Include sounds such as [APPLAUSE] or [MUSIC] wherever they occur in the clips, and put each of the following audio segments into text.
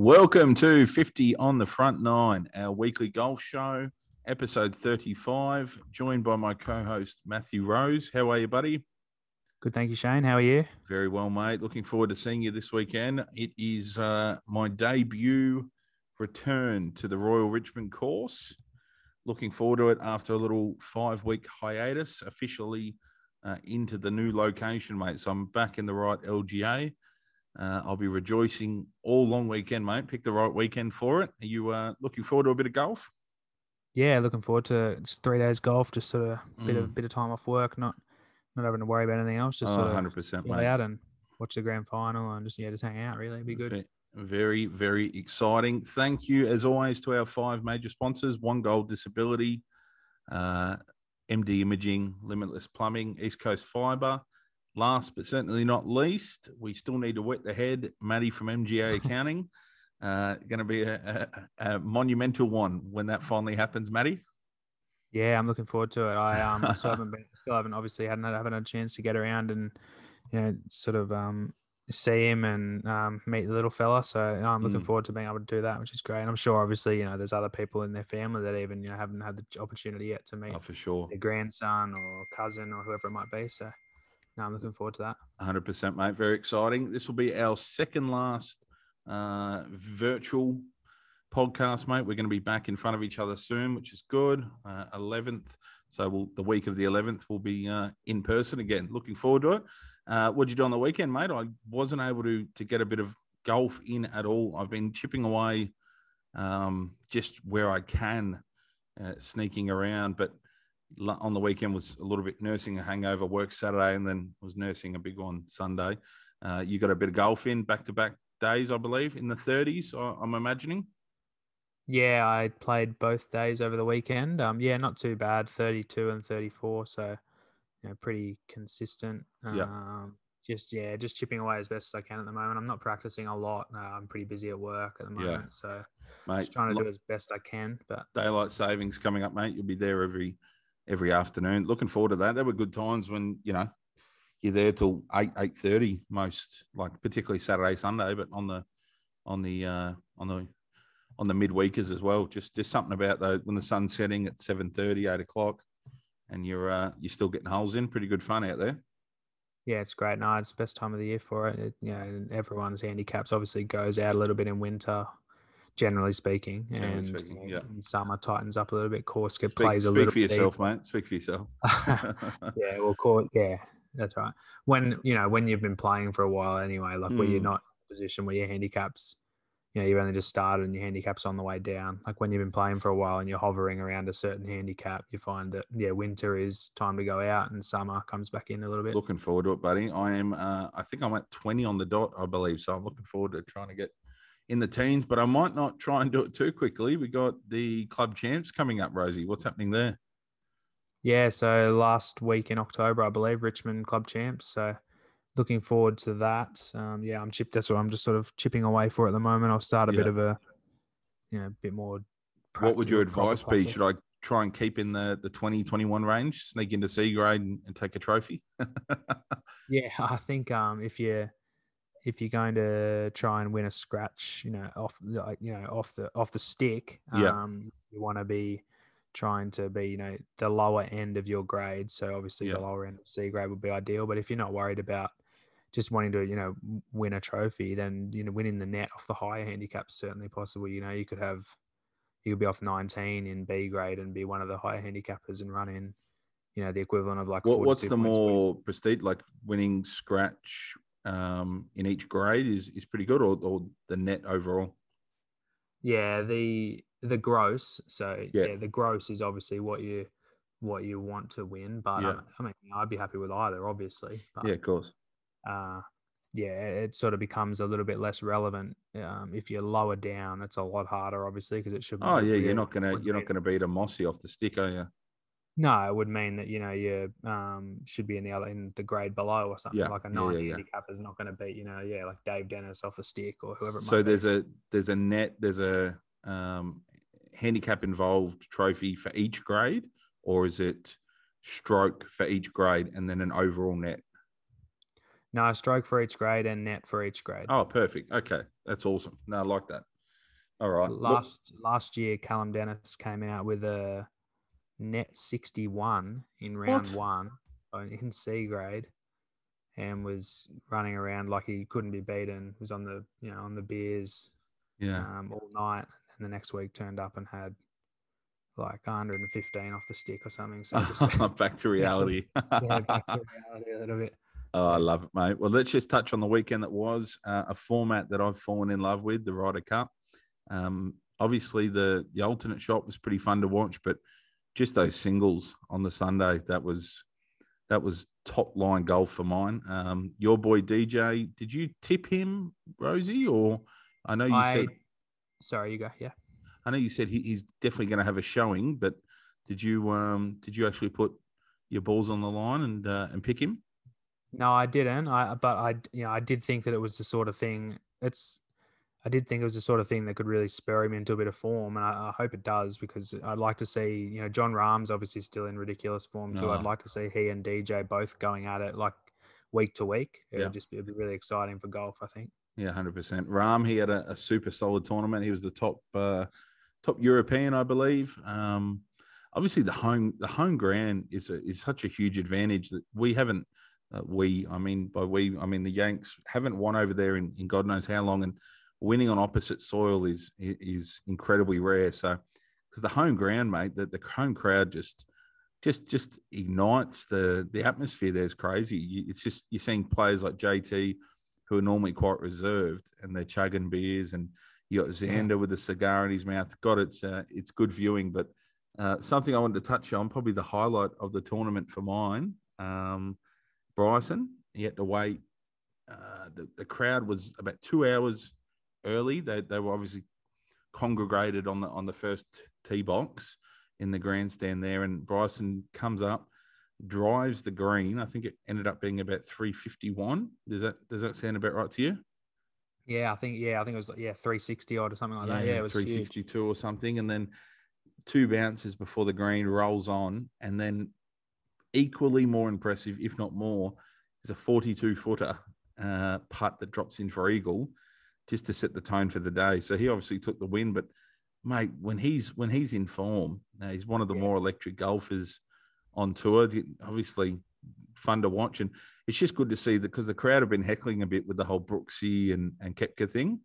Welcome to 50 on the Front Nine, our weekly golf show, episode 35, joined by my co host, Matthew Rose. How are you, buddy? Good, thank you, Shane. How are you? Very well, mate. Looking forward to seeing you this weekend. It is uh, my debut return to the Royal Richmond course. Looking forward to it after a little five week hiatus, officially uh, into the new location, mate. So I'm back in the right LGA. Uh, I'll be rejoicing all long weekend, mate. Pick the right weekend for it. Are you uh, looking forward to a bit of golf? Yeah, looking forward to it's three days golf, just sort of a bit Mm. of bit of time off work, not not having to worry about anything else. Just Oh, sort of 100%, get mate. out and watch the grand final and just yeah, just hang out. Really, It'd be good. Ve- Very, very exciting. Thank you, as always, to our five major sponsors One Gold Disability, uh, MD Imaging, Limitless Plumbing, East Coast Fiber. Last but certainly not least, we still need to wet the head. Maddie from MGA [LAUGHS] Accounting. Uh, going to be a, a, a monumental one when that finally happens, Maddie. Yeah, I'm looking forward to it. I um still [LAUGHS] haven't been, still haven't obviously hadn't haven't had a chance to get around and you know sort of um see him and um, meet the little fella. So you know, I'm looking Mm. forward to being able to do that, which is great. And I'm sure obviously you know there's other people in their family that even you know haven't had the opportunity yet to meet Oh, for sure. their grandson or cousin or whoever it might be. So no, I'm looking forward to that. 100%, mate. Very exciting. This will be our second last uh, virtual podcast, mate. We're going to be back in front of each other soon, which is good. Uh, 11th. So we'll, the week of the 11th, we'll be uh, in person again. Looking forward to it. Uh, what'd you do on the weekend, mate? I wasn't able to, to get a bit of golf in at all. I've been chipping away um, just where I can, uh, sneaking around. But on the weekend was a little bit nursing a hangover, work Saturday, and then was nursing a big one Sunday. Uh, you got a bit of golf in back to back days, I believe, in the 30s, I- I'm imagining. Yeah, I played both days over the weekend. Um, yeah, not too bad, 32 and 34. So, you know, pretty consistent. Yeah. Um, just yeah, just chipping away as best as I can at the moment. I'm not practicing a lot. Uh, I'm pretty busy at work at the Yeah. moment, so Mate, just trying to do as best I can. But daylight savings coming up, mate. You'll be there every every afternoon. Looking forward to that. There were good times when you know you're there till eight eight thirty most, like particularly Saturday Sunday, but on the on the uh, on the on the midweekers as well. Just just something about though when the sun's setting at 7.30, 8 o'clock, and you're uh, you're still getting holes in. Pretty good fun out there. yeah, it's great. No, it's the best time of the year for it. it you know, everyone's handicaps obviously goes out a little bit in winter. Generally speaking, Generally and speaking, yeah. summer tightens up a little bit. Course get Speak, plays a little. Bit. Speak for yourself, deeper. mate. Speak for yourself. [LAUGHS] yeah, well, yeah, that's right. When you know when you've been playing for a while anyway, like where you're Mm. not in a position where your handicaps, you know, you've only just started and your handicaps on the way down. Like when you've been playing for a while and you're hovering around a certain handicap, you find that yeah, winter is time to go out and summer comes back in a little bit. looking forward to it, buddy. I am. Uh, I think I'm at 20 on the dot, I believe. So I'm looking forward to trying to get in the teens, but I might not try and do it too quickly. We got the club champs coming up, Rosie. What's happening there? Yeah, so last week in October, I believe Richmond Club champs. So looking forward to that. Um, yeah, I'm chipped. That's what I'm just sort of chipping away for at the moment. I'll start a bit of a, you know, bit more. what would your advice be? practice. Should I try and keep in the the 20, 21 range, sneak into C grade and, and take a trophy? [LAUGHS] Yeah, [LAUGHS] I think um, if you if you're going to try and win a scratch, you know, off like you know off the off the stick, Yeah. um, you want to be trying to be you know the lower end of your grade. So obviously Yeah. the lower end of C grade would be ideal. But if you're not worried about just wanting to you know win a trophy, then you know winning the net off the higher handicap is certainly possible. You know, you could have you could be off 19 in B grade and be one of the higher handicappers and run in. You know the equivalent of like. What, what's the more prestige? Like winning scratch um, in each grade is is pretty good, or, or the net overall? Yeah, the the gross. So Yeah. yeah. the gross is obviously what you what you want to win. But Yeah. um, I mean, I'd be happy with either, obviously. But Yeah, of course. uh, yeah, it sort of becomes a little bit less relevant um, if you're lower down. It's a lot harder, obviously, because it should. Be Oh yeah, you're not gonna you're not gonna beat a Mossy off the stick, are you? No, it would mean that you know you um, should be in the other in the grade below or something. Yeah, Like a nine yeah, yeah. handicap is not going to beat you know yeah like Dave Dennis off a stick or whoever. It So might be. there's a there's a net there's a um, handicap involved trophy for each grade, or is it stroke for each grade and then an overall net? no stroke for each grade and net for each grade. Oh, perfect. Okay, that's awesome. No, I like that. All right. Last last year, Callum Dennis came out with a net 61 in round What? one uh, in C grade, and was running around like he couldn't be beaten. Was on the you know on the beers yeah. um, all night, and the next week turned up and had like 115 off the stick or something. So just [LAUGHS] back to reality. [LAUGHS] yeah, back to reality a little bit. [LAUGHS] Oh, I love it, mate. Well, let's just touch on the weekend that was uh, a format that I've fallen in love with, the Ryder Cup. Um, obviously, the the alternate shot was pretty fun to watch, but just those singles on the Sunday that was that was top line golf for mine. Um, your boy DJ, did you tip him, Rosie, or I know you I, said sorry, you go. Yeah. I know you said he, he's definitely going to have a showing, but did you um did you actually put your balls on the line and uh, and pick him? No, I didn't. I but I you know I did think that it was the sort of thing. It's I did think it was the sort of thing that could really spur him into a bit of form, and I, I hope it does because I'd like to see you know Jon Rahm's obviously still in ridiculous form too. Oh. I'd like to see he and DJ both going at it like week to week. It Yeah. would just be, be really exciting for golf. I think. Yeah, hundred percent. Rahm, he had a, a super solid tournament. He was the top uh, top European, I believe. Um, obviously, the home the home ground is a, is such a huge advantage that we haven't. Uh, we, I mean, by we, I mean the Yanks haven't won over there in, in God knows how long, and winning on opposite soil is is incredibly rare. So, because the home ground, mate, that the home crowd just just just ignites the the atmosphere. There's crazy. You- It's just you're seeing players like JT who are normally quite reserved and they're chugging beers and you got Xander with a cigar in his mouth. God, it's uh, it's good viewing. But uh, something I wanted to touch on, probably the highlight of the tournament for mine, um, Bryson. He had to wait. Uh, the, the crowd was about two hours early. They, they were obviously congregated on the on the first tee box in the grandstand there, and Bryson comes up, drives the green. I think it ended up being about three fifty one. Does that does that sound about right to you? Yeah, I think yeah, I think it was like, yeah, 360 odd or something like that. Yeah, it was three sixty two or something, and then two bounces before the green rolls on, and then equally more impressive, if not more, is a forty two footer uh, putt that drops in for eagle, just to set the tone for the day. So he obviously took the win, but mate, when he's when he's in form, he's one of the Yeah. more electric golfers on tour. Obviously, fun to watch, and it's just good to see that because the crowd have been heckling a bit with the whole Brooksy and and Koepka thing.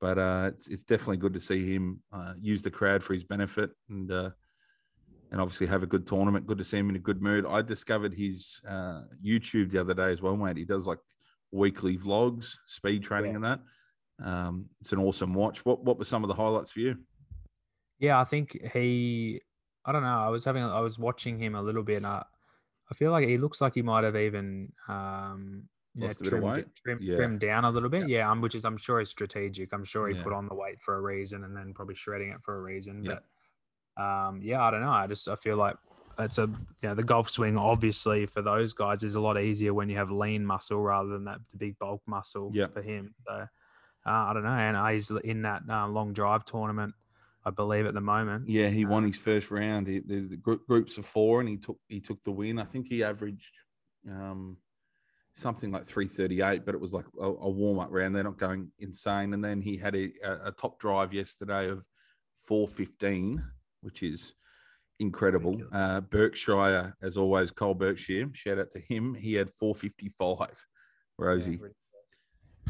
But uh, it's it's definitely good to see him uh, use the crowd for his benefit and uh, and obviously have a good tournament. Good to see him in a good mood. I discovered his uh, YouTube the other day as well, mate. He does like weekly vlogs, speed training, Yeah. and that. Um, it's an awesome watch. What what were some of the highlights for you? Yeah, I think he. I don't know. I was having. I was watching him a little bit. And I, I feel like he looks like he might have even um, you know, Lost a bit of trimmed, trim, Yeah. trimmed down a little bit. Yeah, um, which is I'm sure is strategic. I'm sure he Yeah. put on the weight for a reason, and then probably shredding it for a reason. Yeah. But um, yeah, I don't know. I just I feel like it's a you know the golf swing obviously for those guys is a lot easier when you have lean muscle rather than that the big bulk muscle Yeah. for him. So uh, I don't know, and uh, he's in that uh, long drive tournament. I believe at the moment. Yeah, he won his first round. He, there's the group, groups of four, and he took he took the win. I think he averaged um, something like three thirty eight, but it was like a, a warm up round. They're not going insane. And then he had a, a, a top drive yesterday of four fifteen, which is incredible. Uh, Berkshire, as always, Kyle Berkshire. Shout out to him. He had four fifty five. Rosie.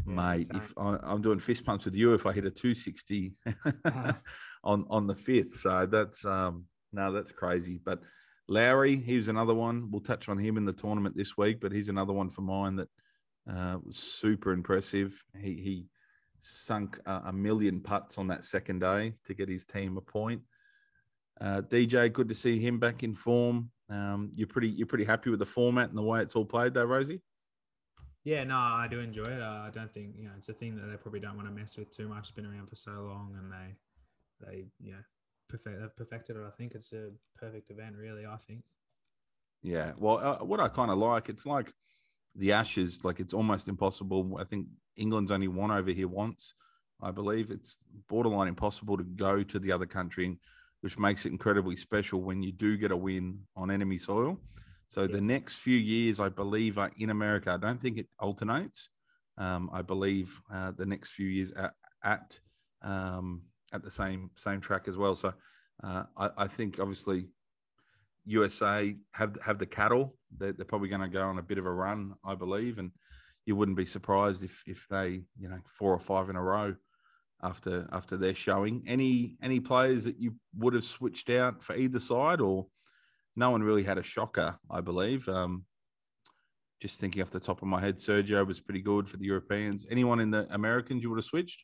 Mate, if I, I'm doing fist pumps with you, if I hit a 260 [LAUGHS] on on the fifth, so that's um no, that's crazy. But Lowry, he was another one. We'll touch on him in the tournament this week, but he's another one for mine that uh, was super impressive. He he sunk a, a million putts on that second day to get his team a point. Uh, DJ, good to see him back in form. Um, you're pretty you're pretty happy with the format and the way it's all played, though, Rosie. Yeah, no, I do enjoy it. I don't think you know it's a thing that they probably don't want to mess with too much. It's been around for so long, and they they you know perfect they've perfected it. I think it's a perfect event, really. I think. Yeah. Well, uh, what I kind of like, it's like the Ashes. Like it's almost impossible. I think England's only won over here once. I believe it's borderline impossible to go to the other country, which makes it incredibly special when you do get a win on enemy soil. So the next few years, I believe, are in America. I don't think it alternates. um, I believe, uh, the next few years at at, um, at the same same track as well. So uh, I, I, think obviously USA have have the cattle. They're, they're probably going to go on a bit of a run, I believe, and you wouldn't be surprised if if they you know four or five in a row after after their showing. Any any players that you would have switched out for either side, or no one really had a shocker, I believe. Um, just thinking off the top of my head, Sergio was pretty good for the Europeans. Anyone in the Americans you would have switched?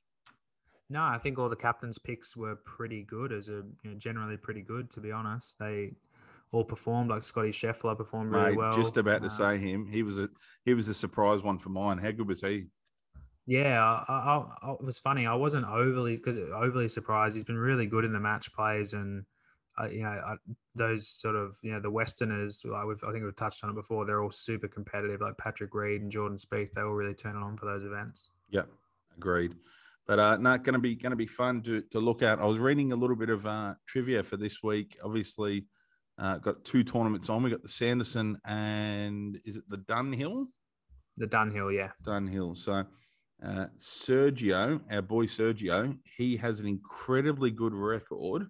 No, I think all the captains' picks were pretty good, as a you know, generally pretty good. To be honest, they all performed. Like Scotty Scheffler performed really Mate, well. Just about to uh, say him. He was a he was a surprise one for mine. How good was he? Yeah, I, I, I, it was funny. I wasn't overly because overly surprised. He's been really good in the match plays, and uh, you know I, those sort of you know the Westerners. We've, I think we've touched on it before. They're all super competitive. Like Patrick Reed and Jordan Spieth, they all really turn it on for those events. Yep, agreed. But uh, not going to be going to be fun to to look at. I was reading a little bit of uh, trivia for this week. Obviously, uh, got two tournaments on. We got the Sanderson and is it the Dunhill? The Dunhill, yeah. Dunhill. So uh, Sergio, our boy Sergio, he has an incredibly good record.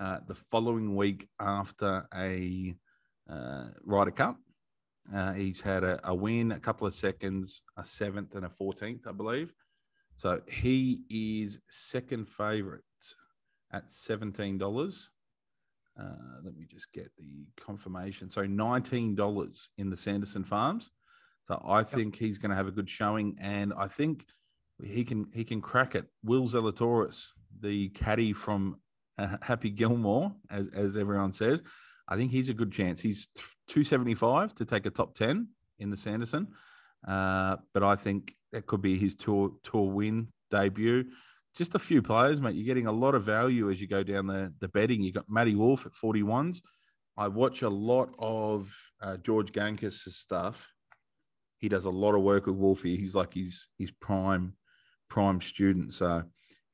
Uh, the following week after a uh, Ryder Cup, uh, he's had a, a, win, a couple of seconds, a seventh, and a fourteenth, I believe. So he is second favourite at seventeen dollars. Uh, let me just get the confirmation. So nineteen dollars in the Sanderson Farms. So I think he's going to have a good showing, and I think he can he can crack it. Will Zalatoris, the caddy from Happy Gilmore, as as everyone says, I think he's a good chance. He's two seventy five to take a top ten in the Sanderson, uh, but I think that could be his tour tour win debut. Just a few players, mate. You're getting a lot of value as you go down the the betting. You've got Matty Wolff at forty ones. I watch a lot of uh, George Gankas' stuff he does a lot of work with Wolfie. He's like his his prime prime student. So,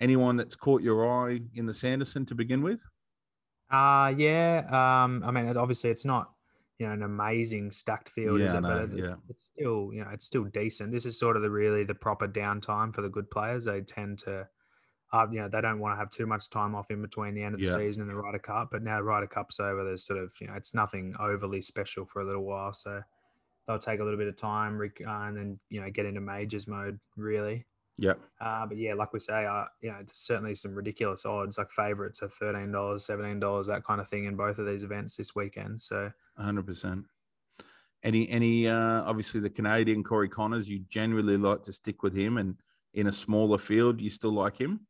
anyone that's caught your eye in the Sanderson to begin with? Uh yeah. Um, I mean, obviously, it's not you know an amazing stacked field, yeah, it? No, but yeah. it's still you know it's still decent. This is sort of the really the proper downtime for the good players. They tend to. Uh, you know, they don't want to have too much time off in between the end of the yeah. season and the Ryder Cup. But now the Ryder Cup's over, there's sort of, you know, it's nothing overly special for a little while. So they'll take a little bit of time uh, and then you know get into majors mode really. Yep. Uh, but yeah, like we say, uh, you know, certainly some ridiculous odds, like favorites are dollars, seventeen dollars, that kind of thing in both of these events this weekend. So, hundred percent. Any, any, uh, obviously the Canadian Corey Conners, you generally like to stick with him, and in a smaller field, you still like him.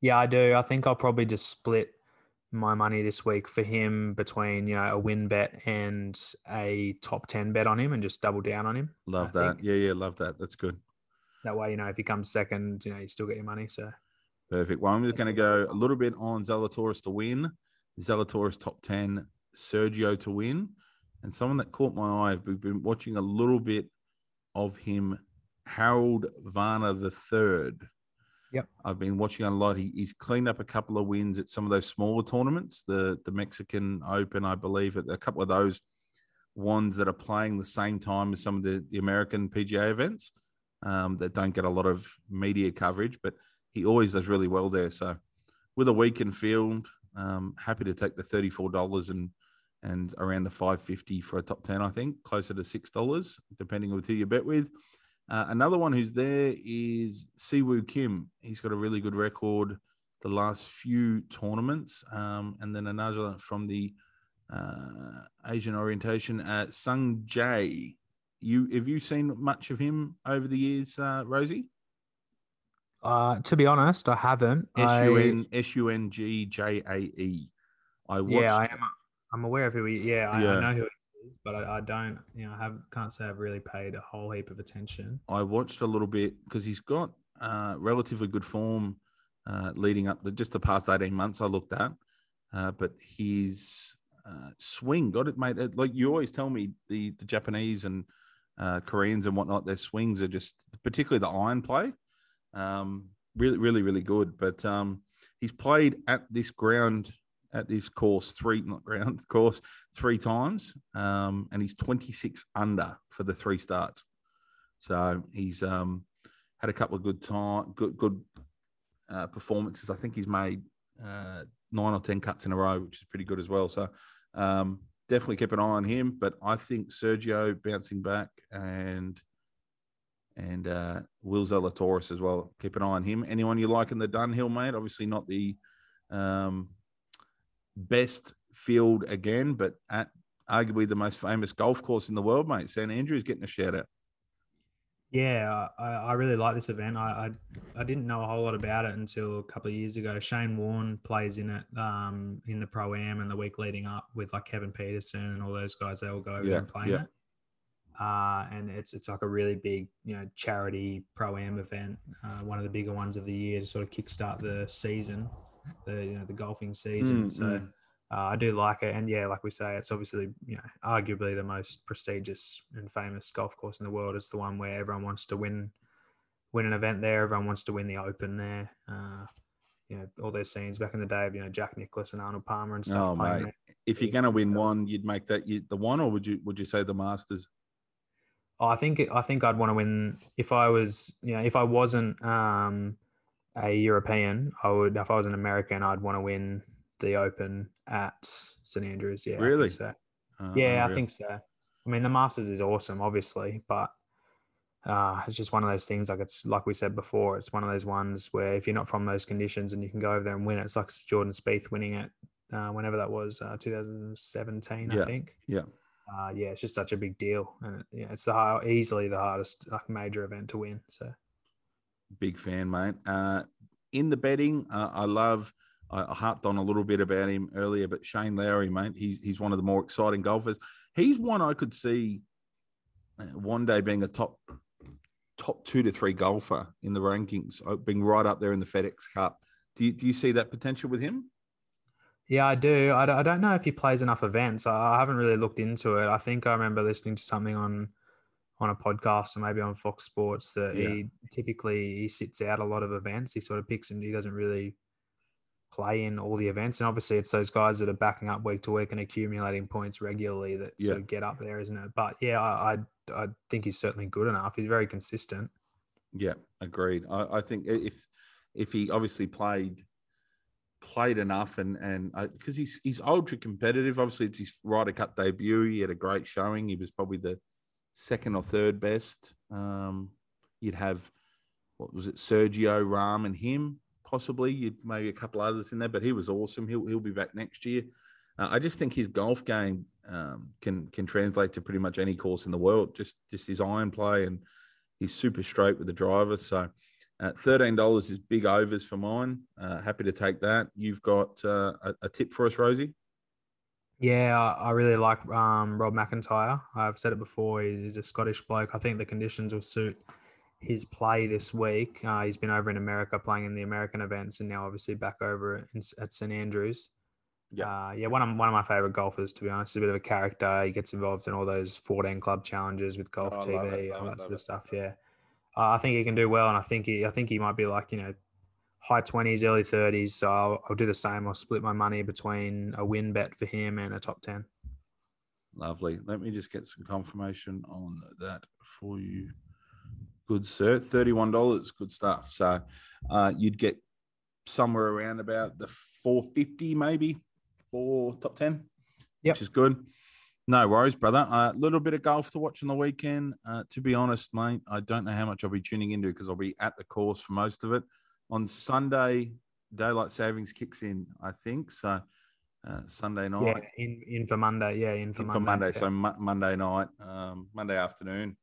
Yeah, I do. I think I'll probably just split my money this week for him between you know a win bet and a top 10 bet on him and just double down on him love I that think. yeah yeah love that that's good that way you know if he comes second you know you still get your money so. Perfect. Well i'm just going to go a little bit on zalatoris to win. Zalatoris top 10 sergio to win. And someone that caught my eye we've been watching a little bit of him harold varner the third. Yep. I've been watching a lot. He, he's cleaned up a couple of wins at some of those smaller tournaments, the the Mexican Open, I believe, at a couple of those ones that are playing the same time as some of the, the American PGA events um, that don't get a lot of media coverage, but he always does really well there. So with a weekend field, um, happy to take the $34 and and around the 550 for a top 10, I think, closer to $6, depending on who you bet with. Uh, another one who's there is Siwoo Kim. He's got a really good record the last few tournaments. Um, and then another from the uh, Asian orientation, uh, Sung Jae. You have you seen much of him over the years, uh, Rosie? Uh, to be honest, I haven't. S U N S U N G J A E. I watched. Yeah, I am. I'm aware of who he. Yeah, I, yeah. I know who but I, I, don't, you know, I have can't say I've really paid a whole heap of attention. I watched a little bit because he's got uh, relatively good form uh, leading up the just the past eighteen months. I looked at, uh, but his uh, swing got it, mate. Like you always tell me, the the Japanese and uh, Koreans and whatnot, their swings are just particularly the iron play, um, really, really, really good. But um, he's played at this ground at this course three not ground [LAUGHS] course three times, um, and he's 26 under for the three starts. So he's um, had a couple of good time, good good uh, performances. I think he's made uh, nine or ten cuts in a row, which is pretty good as well. So um, definitely keep an eye on him. But I think Sergio bouncing back and and uh, Will Zalatoris as well. Keep an eye on him. Anyone you like in the Dunhill, mate? Obviously not the um, best field again, but at arguably the most famous golf course in the world, mate. St Andrews getting a shout out. Yeah, I, I really like this event. I, I, I didn't know a whole lot about it until a couple of years ago. Shane Warne plays in it um, in the pro am and the week leading up with like Kevin Pietersen and all those guys. They all go over Yeah, and play yeah. in it. Uh, and it's it's like a really big you know charity pro am event, uh, one of the bigger ones of the year to sort of kickstart the season, the you know the golfing season. Mm, so mm. Uh, I do like it, and yeah, like we say, it's obviously you know arguably the most prestigious and famous golf course in the world. It's the one where everyone wants to win win an event there. Everyone wants to win the Open there. Uh, you know all those scenes back in the day of you know Jack Nicklaus and Arnold Palmer and stuff. Oh, mate. there. If you're going to win one, you'd make that you, the one, or would you would you say the Masters? Oh, I think I think I'd want to win if I was you know if I wasn't um, a European, I would if I was an American, I'd want to win the Open at St Andrews. Yeah, I Really? so. Uh, Yeah, I think so. I mean, the Masters is awesome, obviously, but uh, it's just one of those things. Like it's like we said before, it's one of those ones where if you're not from those conditions and you can go over there and win it, it's like Jordan Spieth winning it uh, whenever that was, uh, 2017, Yeah, I think. yeah. Uh, yeah, it's just such a big deal, and it, yeah, it's the hard, easily the hardest like major event to win. So Big fan, mate. Uh, in the betting, uh, I love. I, I harped on a little bit about him earlier, but Shane Lowry, mate, he's he's one of the more exciting golfers. He's one I could see uh, one day being a top top two to three golfer in the rankings, uh, being right up there in the FedEx Cup. Do you do you see that potential with him? Yeah, I do. I, d- I don't know if he plays enough events. I, I haven't really looked into it. I think I remember listening to something on on a podcast or maybe on Fox Sports that Yeah. he typically he sits out a lot of events. He sort of picks and he doesn't really play in all the events. And obviously, it's those guys that are backing up week to week and accumulating points regularly that Yeah. sort of get up there, isn't it? But yeah, I, I I think he's certainly good enough. He's very consistent. Yeah, agreed. I, I think if if he obviously played played enough and and because he's he's ultra competitive. Obviously, it's his Ryder Cup debut. He had a great showing. He was probably the second or third best. Um, you'd have what was it, Sergio Rahm and him possibly. You'd maybe a couple others in there, but he was awesome. He'll he'll be back next year. Uh, I just think his golf game um, can can translate to pretty much any course in the world. Just just his iron play and he's super straight with the driver. So uh, thirteen dollars is big overs for mine. Uh, happy to take that. You've got uh, a, a tip for us, Rosie. Yeah, I I really like um, Rob MacIntyre. I've said it before. He's a Scottish bloke. I think the conditions will suit his play this week. Uh, he's been over in America playing in the American events, and now obviously back over in, at St Andrews. Yeah. uh, yeah. One of one of my favorite golfers, to be honest. He's a bit of a character. He gets involved in all those 14 club challenges with Golf Oh, TV, all that sort of it. stuff. Yeah, uh, I think he can do well, and I think he I think he might be like you know high 20s, early 30s. So I'll, I'll do the same. I'll split my money between a win bet for him and a top 10. Lovely. Let me just get some confirmation on that for you. Good, sir. Thirty-one dollars. Good stuff. So uh, you'd get somewhere around about the four fifty, maybe for top ten. Yep. which is good. No worries, brother. A little bit of golf to watch on the weekend. Uh, to be honest, mate, I don't know how much I'll be tuning into because I'll be at the course for most of it. On Sunday, daylight savings kicks in. I think so. Uh, Sunday night Yeah, in, in for Monday. Yeah, in for in Monday. for Monday. yeah. So Mo- Monday night, um, Monday afternoon.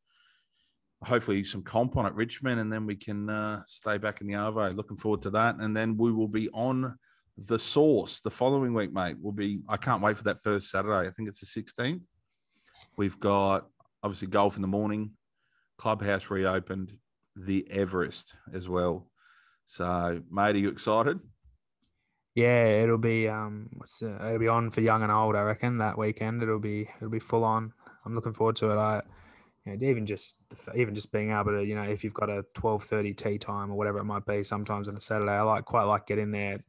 Hopefully some comp on at Richmond, and then we can uh, stay back in the Arvo. Looking forward to that, and then we will be on the source the following week, mate. We'll be. I can't wait for that first Saturday. I think it's the sixteenth. We've got obviously golf in the morning, clubhouse reopened, the Everest as well. So, mate, are you excited? Yeah, it'll be um, what's uh, it'll be on for young and old. I reckon that weekend it'll be it'll be full on. I'm looking forward to it. I, you know, even just even just being able to, you know, if you've got a 12:30 tea time or whatever it might be, sometimes on a Saturday, I like quite like getting there at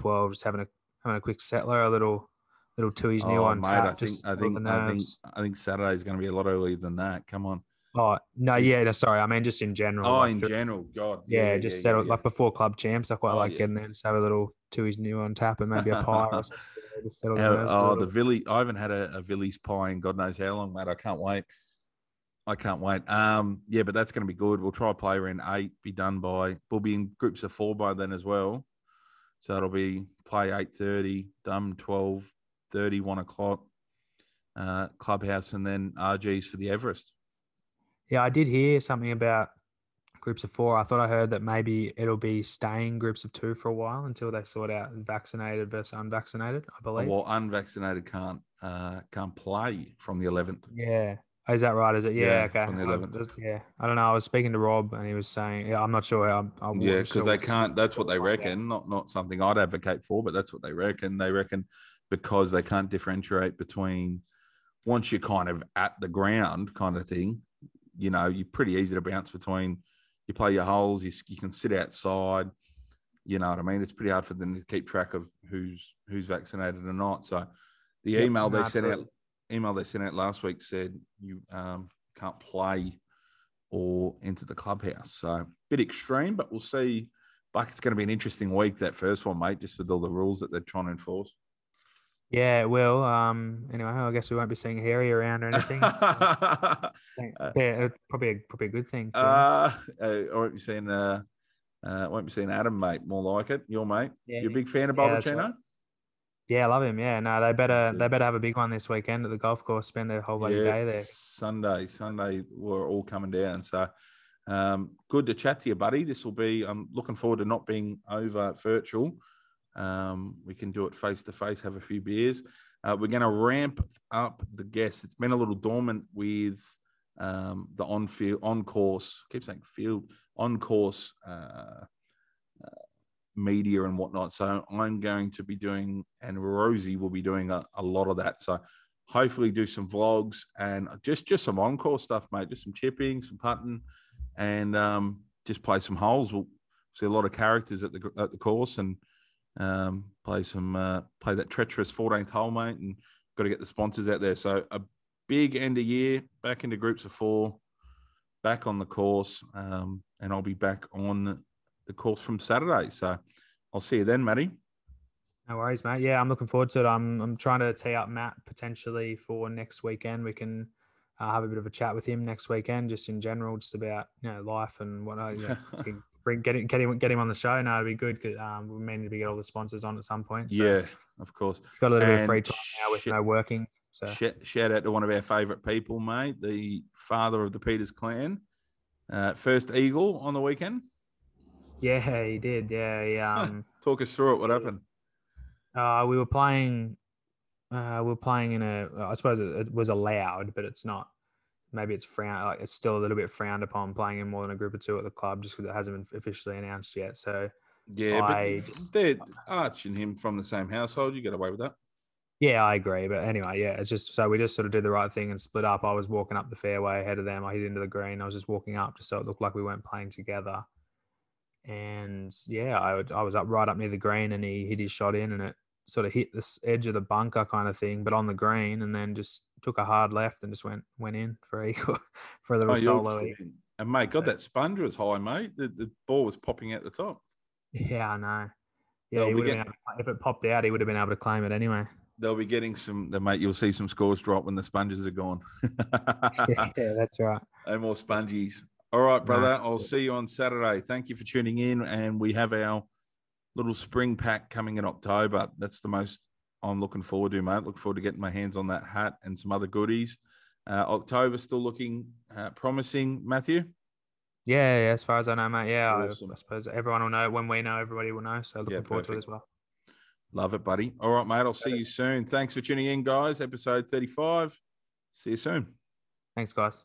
12, just having a having a quick settler, a little little Tooheys New Oh, on mate, tap. I think just I think I think. I think Saturday is going to be a lot earlier than that. Come on, Oh no, yeah, no, sorry. I mean, just in general. Oh, like, in the- general, God. yeah, just yeah, settle yeah. like before club champs. I quite Oh, like yeah. getting there, just have a little two Tooheys New on tap and maybe a pie or something. yeah, [LAUGHS] Just settle How- oh, the Villy. I haven't had a, a Villy's pie in God knows how long, mate. I can't wait. I can't wait. Um, yeah, but that's going to be good. We'll try to play around eight, be done by. We'll be in groups of four by then as well. So it'll be play eight thirty, done 12, 30, 1 o'clock, uh, clubhouse, and then RGs for the Everest. Yeah, I did hear something about groups of four. I thought I heard that maybe it'll be staying groups of two for a while until they sort out vaccinated versus unvaccinated. I believe. Well, unvaccinated can't uh, can't play from the eleventh. Yeah. Oh, is that right? Is it? Yeah. Yeah, okay. from the 11th. just- yeah. I don't know. I was speaking to Rob and he was saying, yeah, I'm not sure. I'm, I'm Yeah, because they can't. That's what they reckon. Not not something I'd advocate for, but that's what they reckon. They reckon because they can't differentiate between once you're kind of at the ground, kind of thing. You know, you're pretty easy to bounce between. You play your holes. You, you can sit outside. You know what I mean? It's pretty hard for them to keep track of who's who's vaccinated or not. So, the email they sent out. Email they sent out last week said you um, can't play or enter the clubhouse. So a bit extreme, but we'll see. Like it's going to be an interesting week that first one, mate, just with all the rules that they're trying to enforce. Yeah, it will. Um, anyway, I guess we won't be seeing Harry around or anything. uh, [LAUGHS] Uh, yeah, probably a, probably a good thing. to uh, I won't be seeing. Uh, uh, won't be seeing Adam, mate. More like it. Your mate. Yeah, You're a big fan of yeah, right. Yeah, I love him. Yeah, no, they better they better have a big one this weekend at the golf course. Spend their whole bloody day there. Sunday, Sunday, we're all coming down. So um, good to chat to you, buddy. This will be. I'm looking forward to not being over virtual. Um, we can do it face to face, have a few beers. Uh, we're going to ramp up the guests. It's been a little dormant with um, the on field, on course. I keep saying field, on course uh, media and whatnot. So I'm going to be doing, and Rosie will be doing a, a lot of that. So hopefully do some vlogs and just just some encore stuff, mate. Just some chipping, some putting, and um, just play some holes. We'll see a lot of characters at the at the course and um, play some uh, play that treacherous 14th hole, mate. And got to get the sponsors out there. So a big end of year, back into groups of four, back on the course, um, and I'll be back on the course from Saturday. So I'll see you then, Matty. No worries, mate. Yeah, I'm looking forward to it. I'm I'm trying to tee up Matt potentially for next weekend. We can uh, have a bit of a chat with him next weekend, just in general, just about you know life and whatnot. Yeah, we bring get him, get him get him on the show. No, it'd be good. 'cause, Um, we may need to get all the sponsors on at some point. So Yeah, of course. got a little bit of free time now with shit. no working. So Shout, shout out to one of our favourite people, mate, the father of the Peters clan. Uh, first Eagle on the weekend. Yeah, he did. Yeah, he, [LAUGHS] um, Talk us through it. What happened? uh, we were playing. Uh, we were playing in a. I suppose it, it was allowed, but it's not. Maybe it's frowned. Like it's still a little bit frowned upon playing in more than a group of two at the club, just because it hasn't been officially announced yet. So Yeah, I but just- they're Arch and him from the same household. You get away with that. Yeah, I agree. But anyway, yeah, it's just so we just sort of did the right thing and split up. I was walking up the fairway ahead of them. I hit into the green. I was just walking up just so it looked like we weren't playing together. And yeah, I, would, I was up right up near the green and he hit his shot in and it sort of hit this edge of the bunker kind of thing, but on the green and then just took a hard left and just went went in for [LAUGHS] eagle for the Oh, solo. And mate, God, that sponge was high, mate. The, the ball was popping out the top. Yeah, I know. Yeah, he be would have able to, if it popped out, he would have been able to claim it anyway. They'll be getting some. Mate, you'll see some scores drop when the sponges are gone. [LAUGHS] [LAUGHS] yeah, that's right. No more spongies. All right, brother. I'll it. see you on Saturday. Thank you for tuning in. And we have our little spring pack coming in October. That's the most I'm looking forward to, mate. Look forward to getting my hands on that hat and some other goodies. Uh, October still looking uh, promising, Matthew. Yeah, yeah, as far as I know, mate. Yeah, I- Awesome. I, suppose everyone will know when we know, everybody will know. So looking Yeah, forward to it as well. Love it, buddy. All right, mate. I'll see you soon. Thanks for tuning in, guys. Episode 35. See you soon. Thanks, guys.